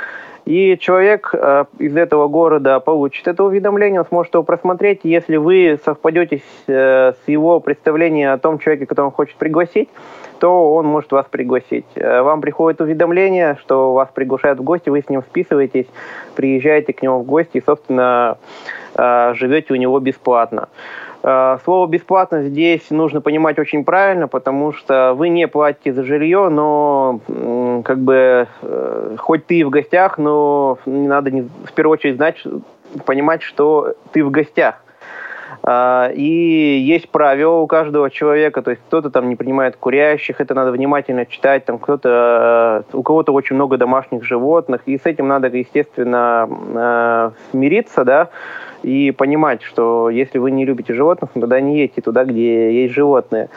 и человек э, из этого города получит это уведомление, он сможет его просмотреть. Если вы совпадете с, э, с его представлением о том человеке, которого он хочет пригласить, то он может вас пригласить. Э, вам приходит уведомление, что вас приглашают в гости, вы с ним списываетесь, приезжаете к нему в гости и, собственно, живете у него бесплатно. Э, слово «бесплатно» здесь нужно понимать очень правильно, потому что вы не платите за жилье, но как бы э, хоть ты и в гостях, но не надо не, в первую очередь знать, понимать, что ты в гостях. А, и есть правила у каждого человека, то есть кто-то там не принимает курящих, это надо внимательно читать, там кто-то, э, у кого-то очень много домашних животных, и с этим надо, естественно, смириться, да, и понимать, что если вы не любите животных, тогда не едьте туда, где есть животные.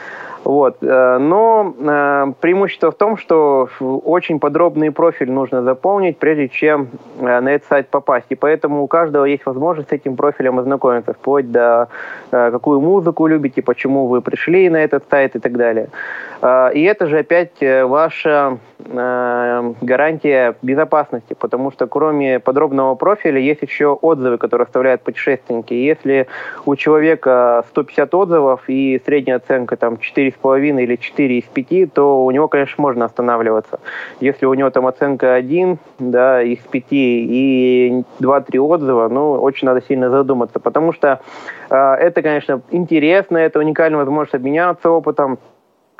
Вот. Э, но э, преимущество в том, что очень подробный профиль нужно заполнить, прежде чем э, на этот сайт попасть. И поэтому у каждого есть возможность с этим профилем ознакомиться, вплоть до какую музыку любите, почему вы пришли на этот сайт и так далее. И это же опять ваша гарантия безопасности, потому что кроме подробного профиля есть еще отзывы, которые оставляют путешественники. Если у человека 150 отзывов и средняя оценка там 4 4,5 или 4 из 5, то у него, конечно, можно останавливаться. Если у него там оценка 1 да, из 5 и 2-3 отзыва, ну, очень надо сильно задуматься, потому что э, это, конечно, интересно, это уникальная возможность обменяться опытом,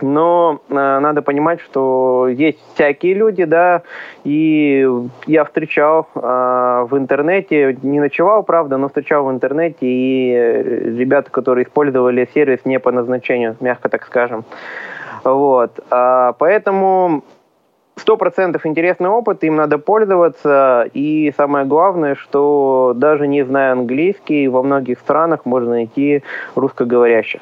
но э, надо понимать, что есть всякие люди, да, и я встречал э, в интернете, не ночевал, правда, но встречал в интернете и ребята, которые использовали сервис не по назначению, мягко так скажем. Вот, э, поэтому сто процентов интересный опыт, им надо пользоваться, и самое главное, что даже не зная английский, во многих странах можно найти русскоговорящих.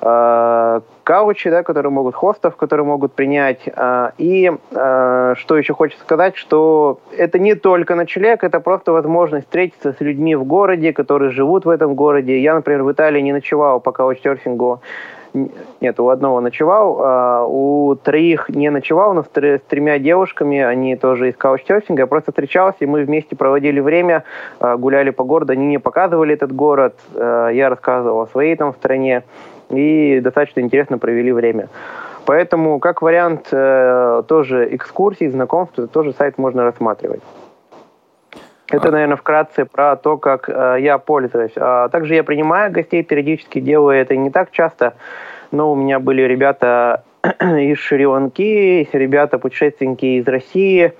Э, каучи, да, которые могут хостов, которые могут принять. Э, и э, что еще хочется сказать, что это не только ночлег, это просто возможность встретиться с людьми в городе, которые живут в этом городе. Я, например, в Италии не ночевал по каучсерфингу. Нет, у одного ночевал, у троих не ночевал, но с тремя девушками, они тоже из каучсерфинга. Я просто встречался, и мы вместе проводили время, гуляли по городу. Они мне показывали этот город, я рассказывал о своей там стране и достаточно интересно провели время. Поэтому, как вариант э, тоже экскурсий, знакомств, тоже сайт можно рассматривать. Это, а. наверное, вкратце про то, как э, я пользуюсь. А также я принимаю гостей, периодически делаю это не так часто, но у меня были ребята [clears throat] из Шри-Ланки, ребята путешественники из России,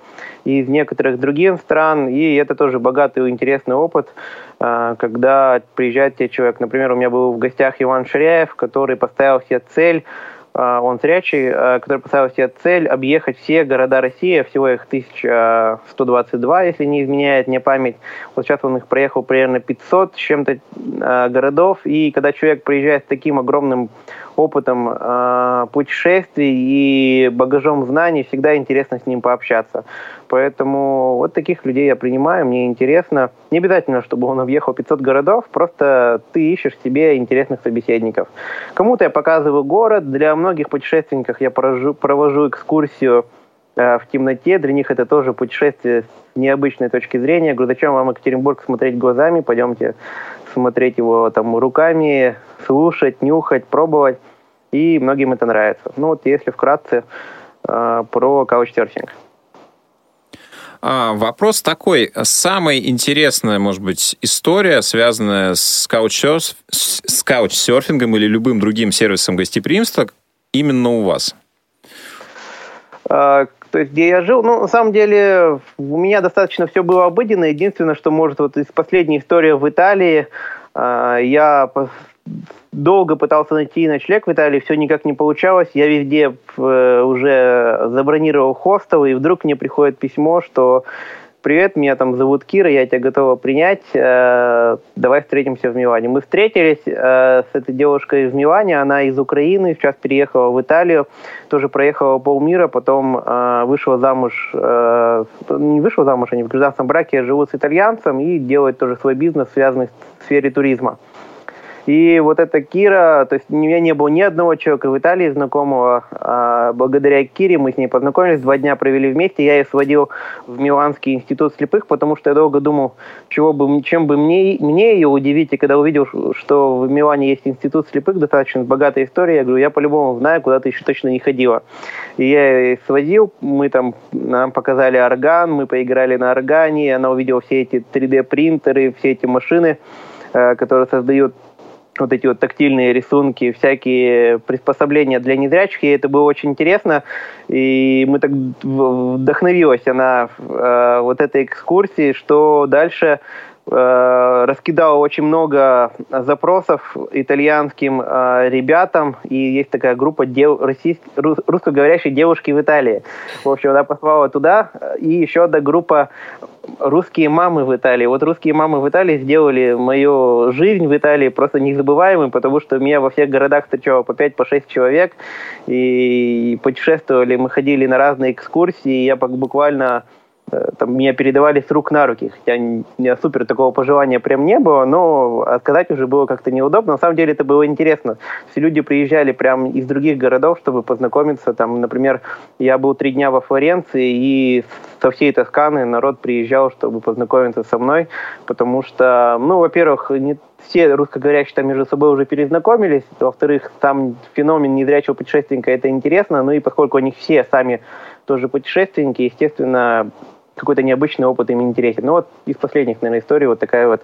из некоторых других стран, и это тоже богатый и интересный опыт, а, когда приезжает тебе человек. Например, у меня был в гостях Иван Ширяев, который поставил себе цель а, он зрячий, а, который поставил себе цель объехать все города России, всего их 1122, если не изменяет мне память. Вот сейчас он их проехал примерно 500 с чем-то городов, и когда человек приезжает с таким огромным опытом э, путешествий и багажом знаний, всегда интересно с ним пообщаться. Поэтому вот таких людей я принимаю, мне интересно. Не обязательно, чтобы он объехал 500 городов, просто ты ищешь себе интересных собеседников. Кому-то я показываю город, для многих путешественников я провожу, провожу экскурсию э, в темноте, для них это тоже путешествие с необычной точки зрения. Говорю, зачем вам Екатеринбург смотреть глазами, пойдемте смотреть его там руками, слушать, нюхать, пробовать и многим это нравится. Ну вот если вкратце э, про каучсерфинг. А, вопрос такой. Самая интересная, может быть, история, связанная с, каучсерф... с каучсерфингом или любым другим сервисом гостеприимства, именно у вас? А, то есть, где я жил, ну, на самом деле, у меня достаточно все было обыденно. Единственное, что может вот из последней истории в Италии, а, я долго пытался найти ночлег в Италии, все никак не получалось. Я везде э, уже забронировал хостел, и вдруг мне приходит письмо, что «Привет, меня там зовут Кира, я тебя готова принять, э, давай встретимся в Милане». Мы встретились э, с этой девушкой в Милане, она из Украины, сейчас переехала в Италию, тоже проехала полмира, потом вышла замуж, не вышла замуж, они в гражданском браке живут с итальянцем и делают тоже свой бизнес, связанный с сферой туризма. И вот эта Кира, то есть у меня не было ни одного человека в Италии знакомого. А благодаря Кире мы с ней познакомились, два дня провели вместе. Я ее сводил в Миланский институт слепых, потому что я долго думал, чего бы, чем бы мне, мне ее удивить. И когда увидел, что в Милане есть институт слепых, достаточно богатая история, я говорю, я по-любому знаю, куда ты еще точно не ходила. И я ее сводил, мы там, нам показали орган, мы поиграли на органе, она увидела все эти 3D-принтеры, все эти машины, э, которые создают вот эти вот тактильные рисунки, всякие приспособления для незрячих, и это было очень интересно, и мы так вдохновилась она э, вот этой экскурсии, что дальше э, раскидала очень много запросов итальянским э, ребятам, и есть такая группа дев, российск, рус, русскоговорящей девушки в Италии. В общем, она послала туда, и еще одна группа русские мамы в Италии. Вот русские мамы в Италии сделали мою жизнь в Италии просто незабываемой, потому что меня во всех городах встречало по 5-6 по человек, и путешествовали, мы ходили на разные экскурсии, и я буквально Э, там, меня передавали с рук на руки, хотя не супер такого пожелания прям не было, но отказать уже было как-то неудобно. На самом деле это было интересно. Все люди приезжали прям из других городов, чтобы познакомиться. Там, например, я был три дня во Флоренции, и со всей Тосканы народ приезжал, чтобы познакомиться со мной, потому что, ну, во-первых, не все русскоговорящие там между собой уже перезнакомились, во-вторых, там феномен незрячего путешественника это интересно, ну и поскольку они все сами тоже путешественники, естественно, какой-то необычный опыт им интересен. Ну вот из последних, наверное, историй вот такая вот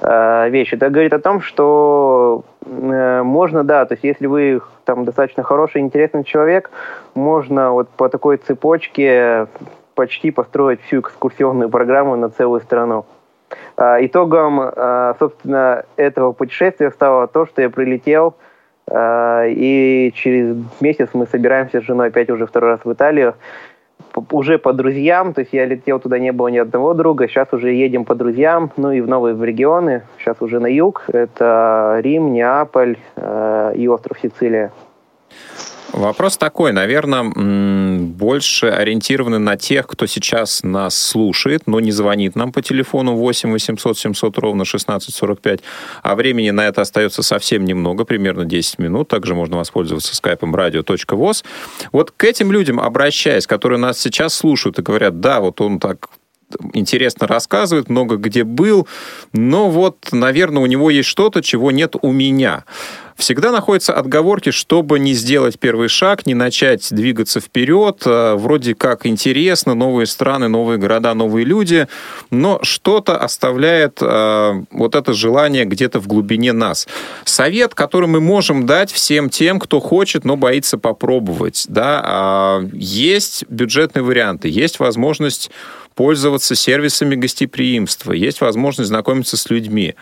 э, вещь. Это говорит о том, что э, можно, да, то есть если вы там достаточно хороший, интересный человек, можно вот по такой цепочке почти построить всю экскурсионную программу на целую страну. Э, итогом, э, собственно, этого путешествия стало то, что я прилетел э, и через месяц мы собираемся с женой опять уже второй раз в Италию уже по друзьям, то есть я летел туда, не было ни одного друга, сейчас уже едем по друзьям, ну и в новые в регионы, сейчас уже на юг, это Рим, Неаполь э, и остров Сицилия. Вопрос такой, наверное, больше ориентированы на тех, кто сейчас нас слушает, но не звонит нам по телефону 8 800 700 ровно 1645, а времени на это остается совсем немного, примерно 10 минут. Также можно воспользоваться скайпом radio.voz. Вот к этим людям обращаясь, которые нас сейчас слушают и говорят, да, вот он так интересно рассказывает, много где был, но вот, наверное, у него есть что-то, чего нет у меня. Всегда находятся отговорки, чтобы не сделать первый шаг, не начать двигаться вперед. А, вроде как интересно, новые страны, новые города, новые люди, но что-то оставляет э, вот это желание где-то в глубине нас. Совет, который мы можем дать всем тем, кто хочет, но боится попробовать. Да? Э, есть бюджетные варианты, есть возможность пользоваться сервисами гостеприимства, есть возможность знакомиться с людьми.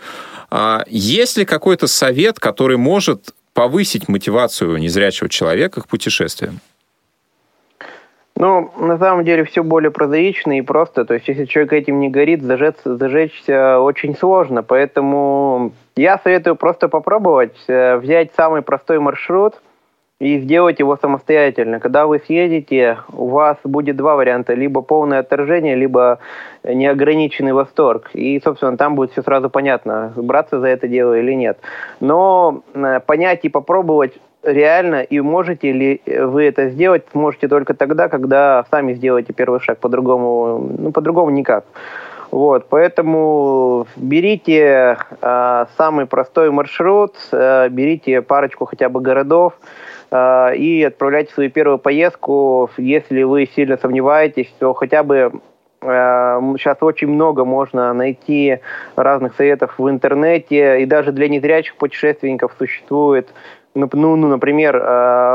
А есть ли какой-то совет, который может повысить мотивацию незрячего человека к путешествиям? Ну, на самом деле все более прозаично и просто. То есть, если человек этим не горит, зажечься, зажечься очень сложно. Поэтому я советую просто попробовать, э, взять самый простой маршрут и сделать его самостоятельно. Когда вы съедете, у вас будет два варианта. Либо полное отторжение, либо неограниченный восторг. И, собственно, там будет все сразу понятно, браться за это дело или нет. Но э, понять и попробовать реально и можете ли вы это сделать, сможете только тогда, когда сами сделаете первый шаг. По-другому, ну, по-другому никак. Вот, поэтому берите э, самый простой маршрут, э, берите парочку хотя бы городов э, и отправляйте свою первую поездку. Если вы сильно сомневаетесь, то хотя бы Сейчас очень много можно найти разных советов в интернете, и даже для незрячих путешественников существует ну, ну, например, э,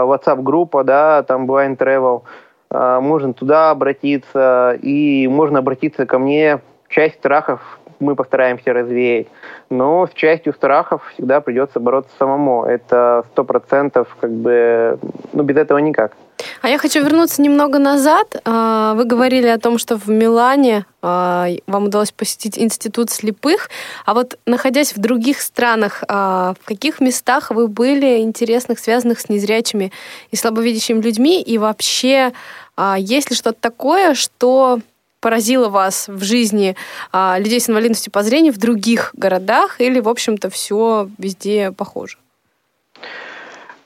WhatsApp-группа, да, там Blind Travel, э, можно туда обратиться, и можно обратиться ко мне. Часть страхов мы постараемся развеять. Но с частью страхов всегда придется бороться самому. Это сто процентов, как бы, ну, без этого никак. А я хочу вернуться немного назад. А, вы говорили о том, что в Милане а, вам удалось посетить институт слепых. А вот находясь в других странах, а, в каких местах вы были интересных, связанных с незрячими и слабовидящими людьми? И вообще, есть ли что-то такое, что поразило вас в жизни людей с инвалидностью по зрению в других городах? Или, в общем-то, все везде похоже?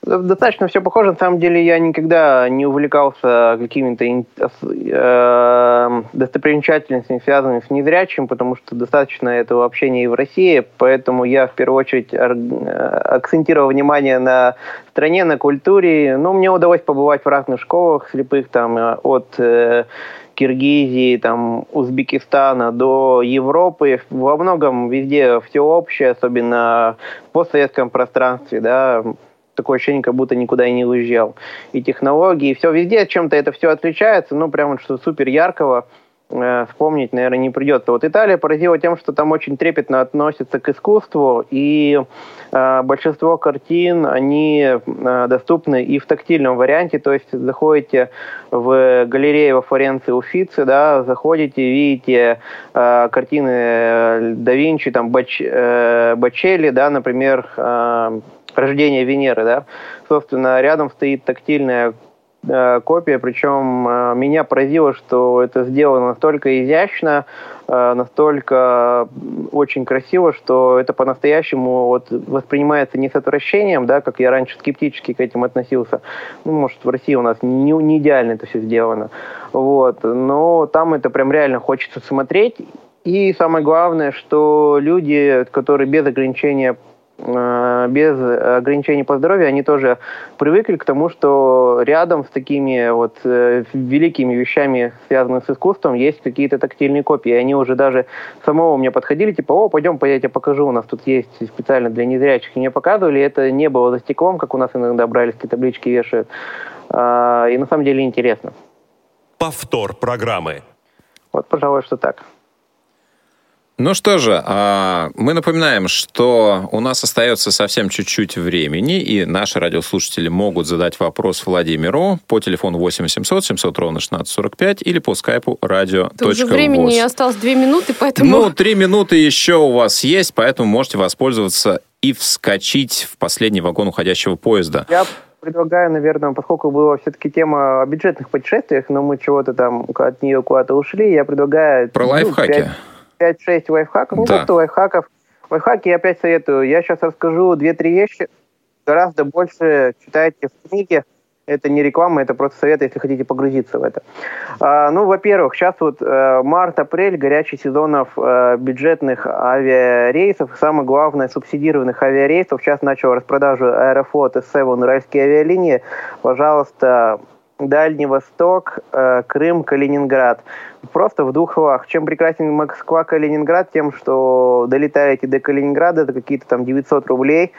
Достаточно все похоже. На самом деле я никогда не увлекался какими-то э, достопримечательностями, связанными с незрячим, потому что достаточно этого общения и в России. Поэтому я в первую очередь э, акцентировал внимание на стране, на культуре. Ну, мне удалось побывать в разных школах слепых, там э, от э, Киргизии, там, Узбекистана до Европы. Во многом везде все общее, особенно в постсоветском пространстве, да, такое ощущение, как будто никуда и не уезжал. И технологии, и все везде чем-то это все отличается, ну, прямо что супер яркого э, вспомнить, наверное, не придется. Вот Италия поразила тем, что там очень трепетно относятся к искусству, и э, большинство картин, они э, доступны и в тактильном варианте, то есть заходите в галерею во Флоренции Уффици, да, заходите, видите э, картины да Винчи, там, Бач, э, Бачелли, да, например, э, рождения Венеры, да, собственно, рядом стоит тактильная э, копия, причем э, меня поразило, что это сделано настолько изящно, э, настолько очень красиво, что это по-настоящему вот воспринимается не с отвращением, да, как я раньше скептически к этим относился. Ну, может, в России у нас не, не идеально это все сделано. Вот. Но там это прям реально хочется смотреть. И самое главное, что люди, которые без ограничения без ограничений по здоровью, они тоже привыкли к тому, что рядом с такими вот э, великими вещами, связанными с искусством, есть какие-то тактильные копии. И они уже даже самого мне подходили, типа, о, пойдем, я тебе покажу, у нас тут есть специально для незрячих. И мне показывали, это не было за стеклом, как у нас иногда брали, таблички вешают. И на самом деле интересно. Повтор программы. Вот, пожалуй, что так. Ну что же, а, мы напоминаем, что у нас остается совсем чуть-чуть времени, и наши радиослушатели могут задать вопрос Владимиру по телефону 8 800 700 ровно 1645 или по скайпу радио. Уже времени осталось две минуты, поэтому... Ну, три минуты еще у вас есть, поэтому можете воспользоваться и вскочить в последний вагон уходящего поезда. Я предлагаю, наверное, поскольку была все-таки тема о бюджетных путешествиях, но мы чего-то там от нее куда-то ушли, я предлагаю... Про ну, лайфхаки. 5 5-6 лайфхаков. Ну, да. просто лайфхаков. Лайфхаки я опять советую. Я сейчас расскажу 2-3 вещи. Гораздо больше читайте в книге. Это не реклама, это просто совет, если хотите погрузиться в это. А, ну, во-первых, сейчас вот э, март-апрель, горячий сезонов э, бюджетных авиарейсов, самое главное, субсидированных авиарейсов. Сейчас начал распродажу Аэрофлот S7 Уральские авиалинии. Пожалуйста, Дальний Восток, э, Крым, Калининград. Просто в двух словах. Чем прекрасен Москва, Калининград? Тем, что долетаете до Калининграда, это какие-то там 900 рублей.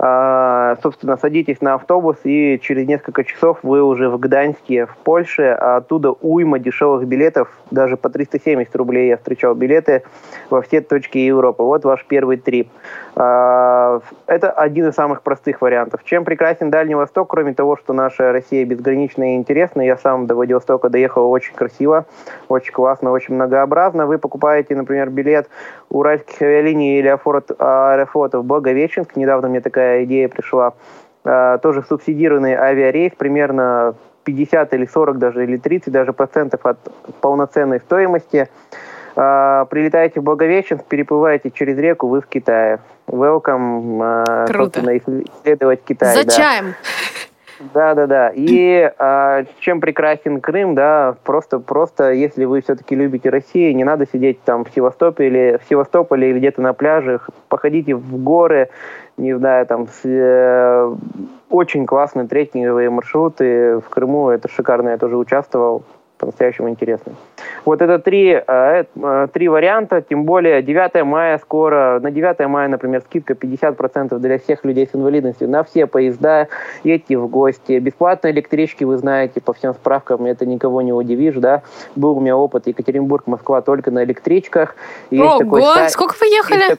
А, собственно, садитесь на автобус, и через несколько часов вы уже в Гданьске, в Польше, а оттуда уйма дешевых билетов, даже по 370 рублей я встречал билеты во все точки Европы. Вот ваш первый трип. А, это один из самых простых вариантов. Чем прекрасен Дальний Восток, кроме того, что наша Россия безгранична и интересна, я сам до Владивостока доехал очень красиво, очень классно, очень многообразно. Вы покупаете, например, билет уральских авиалиний или аэрофлота в Благовещенск. Недавно мне такая идея пришла. А, тоже субсидированный авиарейс, примерно 50 или 40 даже, или 30 даже процентов от полноценной стоимости. А, прилетаете в Благовещенск, переплываете через реку, вы в Китае. Welcome, а, Круто. исследовать Китай. За да. чаем. Да, да, да. И а, чем прекрасен Крым, да, просто, просто, если вы все-таки любите Россию, не надо сидеть там в Севастополе, в Севастополе или где-то на пляжах, походите в горы, не знаю, там с, э, очень классные трекинговые маршруты в Крыму, это шикарно, я тоже участвовал, по-настоящему интересно. Вот это три, э, э, три варианта, тем более 9 мая скоро, на 9 мая, например, скидка 50% для всех людей с инвалидностью на все поезда, едьте в гости. Бесплатные электрички, вы знаете, по всем справкам, это никого не удивишь, да. Был у меня опыт Екатеринбург, Москва только на электричках. Ого, сайт, сколько вы ехали?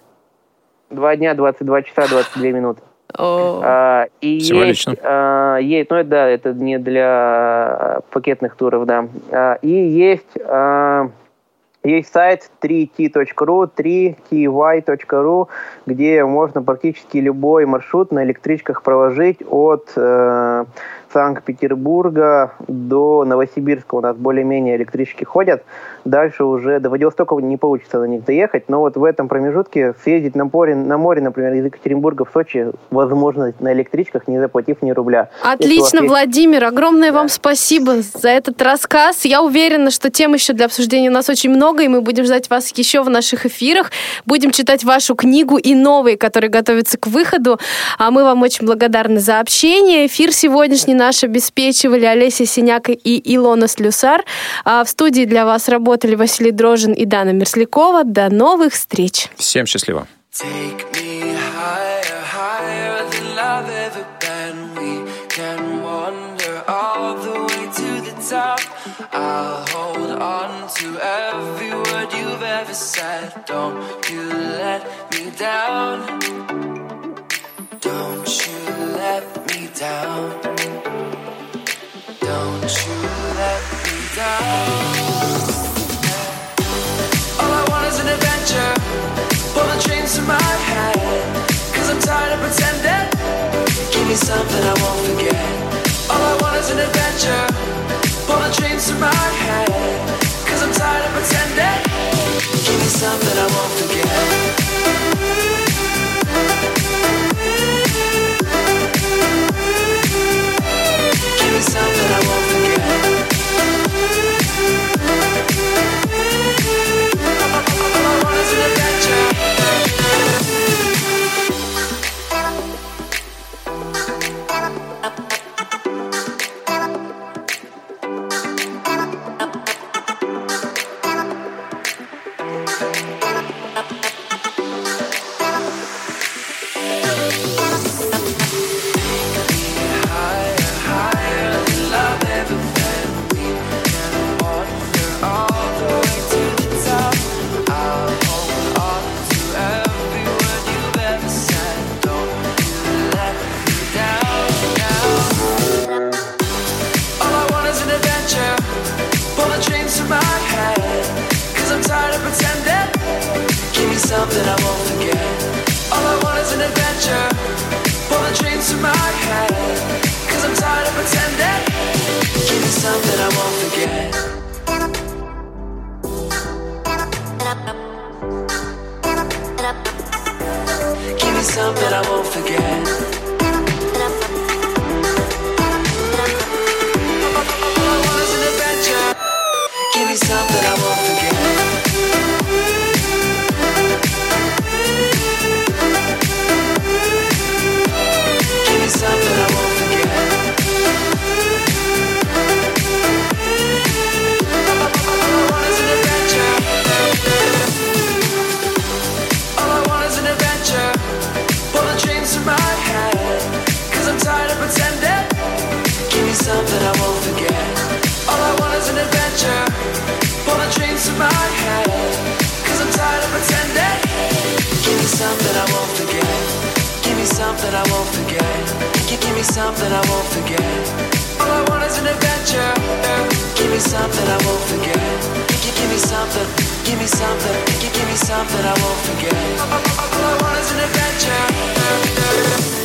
Два дня, 22 часа, 22 минуты. А, и. Есть, а, есть, ну это да, это не для пакетных туров, да. А, и есть а, есть сайт 3t.ru, 3ty.ru, где можно практически любой маршрут на электричках проложить от э, Санкт-Петербурга до Новосибирска у нас более-менее электрички ходят. Дальше уже до Владивостока не получится на них доехать, но вот в этом промежутке съездить на море, на море например, из Екатеринбурга в Сочи возможно на электричках, не заплатив ни рубля. Отлично, Владимир, огромное да. вам спасибо за этот рассказ. Я уверена, что тем еще для обсуждения у нас очень много, и мы будем ждать вас еще в наших эфирах. Будем читать вашу книгу и новые, которые готовятся к выходу. А мы вам очень благодарны за общение. Эфир сегодняшний наш обеспечивали Олеся Синяк и Илона Слюсар. А в студии для вас работали Василий Дрожин и Дана Мерзлякова. До новых встреч. Всем счастливо. I'll hold on to every word you've ever said. Don't you let me down. Don't you let me down. something I won't forget. All I want is an adventure. Pull the dreams from my I'm tired of pretending. Give me something I won't forget. Give me something I won't something I won't I forget. All I want is an adventure. Pull the chains to my head. Cause I'm tired of pretending. Give me something I won't forget. Give me something I won't forget. Give me something I won't something I won't forget. Give, give me something I won't forget. All I want is an adventure. Give me something I won't forget. Give, give me something. Give me something. Give, give me something I won't forget. All I want is an adventure.